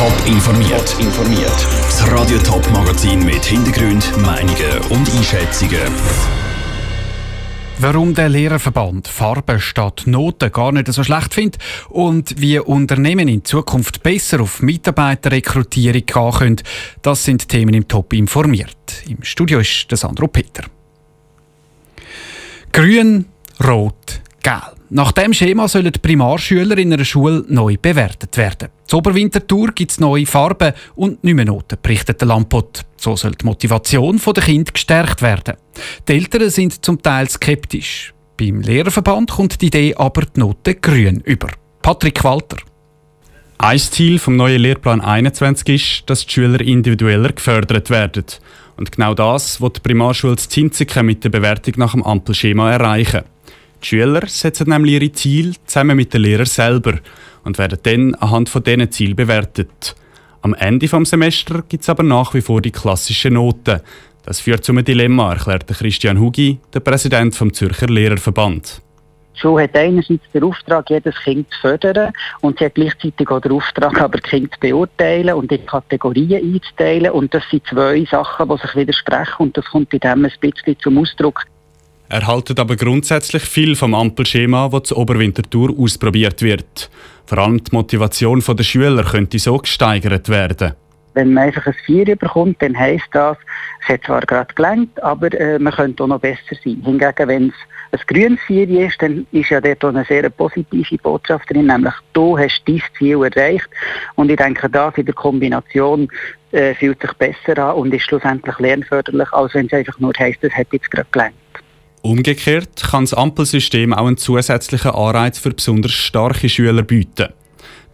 Top informiert. informiert. Das Radio Top Magazin mit Hintergrund, Meinungen und Einschätzungen. Warum der Lehrerverband Farbe statt Noten gar nicht so schlecht findet und wie Unternehmen in Zukunft besser auf Mitarbeiterrekrutierung gehen können, das sind Themen im Top informiert. Im Studio ist der Sandro Peter. Grün, Rot, Gelb. Nach dem Schema sollen die Primarschüler in einer Schule neu bewertet werden. Zur Oberwintertour gibt es neue Farben und nicht mehr Noten, berichtet der Lampot. So soll die Motivation der Kinder gestärkt werden. Die Eltern sind zum Teil skeptisch. Beim Lehrerverband kommt die Idee aber die Note grün über. Patrick Walter. Ein Ziel vom neuen Lehrplan 21 ist, dass die Schüler individueller gefördert werden. Und genau das wird die Primarschule Zinziken mit der Bewertung nach dem Ampelschema erreichen. Die Schüler setzen nämlich ihre Ziele zusammen mit den Lehrern selber und werden dann anhand von diesen Zielen bewertet. Am Ende des Semesters gibt es aber nach wie vor die klassischen Noten. Das führt zu einem Dilemma, erklärt Christian Hugi, der Präsident vom Zürcher Lehrerverband. Die Schule hat einerseits den Auftrag, jedes Kind zu fördern und sie hat gleichzeitig auch den Auftrag, aber Kind zu beurteilen und in Kategorien einzuteilen. Und das sind zwei Sachen, die sich widersprechen und das kommt bei dem ein bisschen zum Ausdruck. Er haltet aber grundsätzlich viel vom Ampelschema, das zur Oberwintertour ausprobiert wird. Vor allem die Motivation der Schüler könnte so gesteigert werden. Wenn man einfach ein Vier bekommt, dann heisst das, es hat zwar gerade gelangt, aber äh, man könnte auch noch besser sein. Hingegen, wenn es ein grünes Vier ist, dann ist ja dort auch eine sehr positive Botschaft drin, nämlich du hast dein Ziel erreicht. Und ich denke, das in der Kombination äh, fühlt sich besser an und ist schlussendlich lernförderlich, als wenn es einfach nur heisst, es hat jetzt gerade gelangt. Umgekehrt kann das Ampelsystem auch einen zusätzlichen Anreiz für besonders starke Schüler bieten.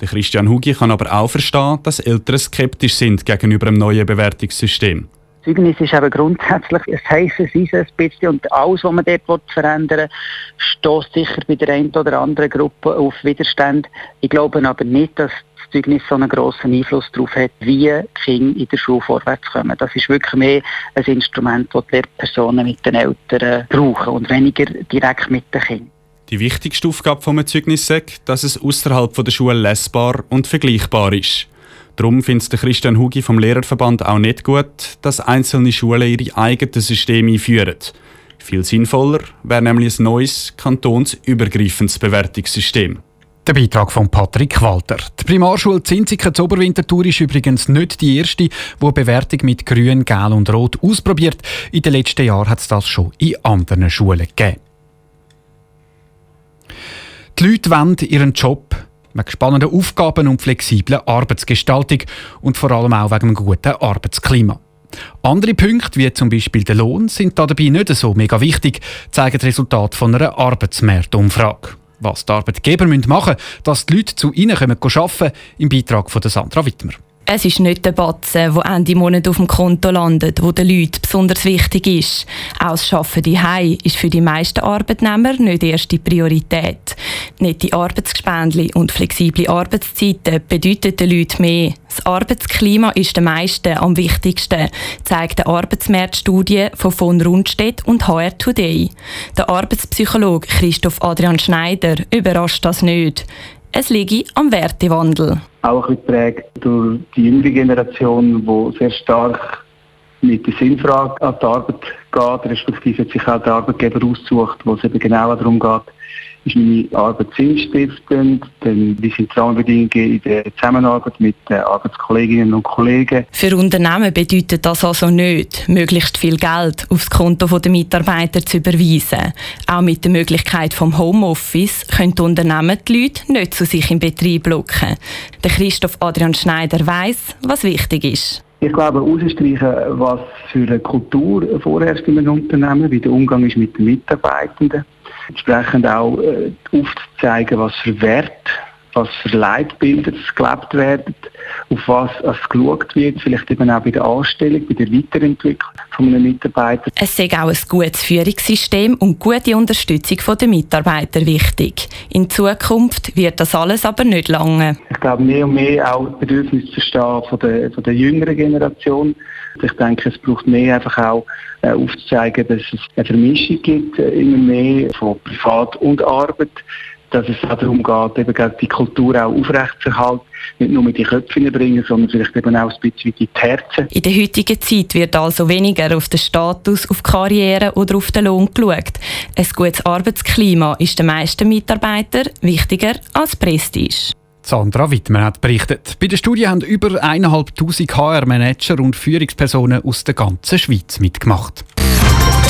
Der Christian Hugi kann aber auch verstehen, dass Eltern skeptisch sind gegenüber dem neuen Bewertungssystem. Zeugnis ist aber grundsätzlich ein heißes Eisen ein bisschen und alles, was man dort verändern will, stößt sicher bei der einen oder anderen Gruppe auf Widerstand. Ich glaube aber nicht, dass das Zeugnis so einen grossen Einfluss darauf hat, wie Kinder in der Schule vorwärts kommen. Das ist wirklich mehr ein Instrument, das die Lehrpersonen mit den Eltern brauchen und weniger direkt mit den Kindern. Die wichtigste Aufgabe des Zeugnisses ist, dass es außerhalb der Schule lesbar und vergleichbar ist. Darum findet Christian Hugi vom Lehrerverband auch nicht gut, dass einzelne Schulen ihre eigenen Systeme einführen. Viel sinnvoller wäre nämlich ein neues, kantonsübergreifendes Bewertungssystem. Der Beitrag von Patrick Walter. Die Primarschule Zinziken zur Oberwintertour ist übrigens nicht die erste, die Bewertung mit Grün, Gelb und Rot ausprobiert. In den letzten Jahren hat es das schon in anderen Schulen gegeben. Die Leute wollen ihren Job wegen spannenden Aufgaben und flexibler Arbeitsgestaltung und vor allem auch wegen einem guten Arbeitsklima. Andere Punkte, wie zum Beispiel der Lohn, sind dabei nicht so mega wichtig, zeigen das Resultat von einer Arbeitsmarktumfrage. Was die Arbeitgeber machen müssen, dass die Leute zu ihnen arbeiten können, im Beitrag von Sandra Wittmer. Es ist nicht der Batzen, der Ende Monat auf dem Konto landet, wo den Leuten besonders wichtig ist. Auch das Arbeiten daheim ist für die meisten Arbeitnehmer nicht erste Priorität. Nette Arbeitsgespendli und flexible Arbeitszeiten bedeuten den Leuten mehr. Das Arbeitsklima ist den meisten am wichtigsten, zeigt eine Arbeitsmarktstudie von von Rundstedt und HR Today. Der Arbeitspsychologe Christoph Adrian Schneider überrascht das nicht. Es liege am Wertewandel. Auch geprägt durch die jüngere Generation, die sehr stark mit der Sinnfrage an die Arbeit geht, respektive sich auch der Arbeitgeber aussucht, wo es eben genau darum geht, ist meine Arbeit sinnstiftend, denn wie sind die Rahmenbedingungen in der Zusammenarbeit mit den Arbeitskolleginnen und Kollegen. Für Unternehmen bedeutet das also nicht, möglichst viel Geld aufs Konto der Mitarbeiter zu überweisen. Auch mit der Möglichkeit vom Homeoffice können die Unternehmen die Leute nicht zu sich im Betrieb locken. Der Christoph Adrian Schneider weiß, was wichtig ist. Ich glaube, ausstreichen, was für eine Kultur vorherrscht in einem Unternehmen, wie der Umgang ist mit den Mitarbeitenden. Entsprechend auch äh, aufzuzeigen, was für Wert, was für Leitbilder gelebt werden, auf was es geschaut wird, vielleicht eben auch bei der Anstellung, bei der Weiterentwicklung von einem Mitarbeiter. Es ist auch ein gutes Führungssystem und gute Unterstützung der Mitarbeiter wichtig. In Zukunft wird das alles aber nicht lange. Ich glaube, mehr und mehr auch das Bedürfnis zu verstehen von der, von der jüngeren Generation. Ich denke, es braucht mehr einfach auch äh, aufzuzeigen, dass es eine Vermischung gibt, äh, immer mehr von Privat und Arbeit, dass es auch darum geht, eben die Kultur auch aufrechtzuerhalten, nicht nur mit die Köpfe bringen, sondern vielleicht eben auch ein bisschen die Herzen. In der heutigen Zeit wird also weniger auf den Status, auf die Karriere oder auf den Lohn geschaut. Ein gutes Arbeitsklima ist den meisten Mitarbeitern wichtiger als Prestige. Sandra Wittmer hat berichtet. Bei der Studie haben über 1'500 HR-Manager und Führungspersonen aus der ganzen Schweiz mitgemacht.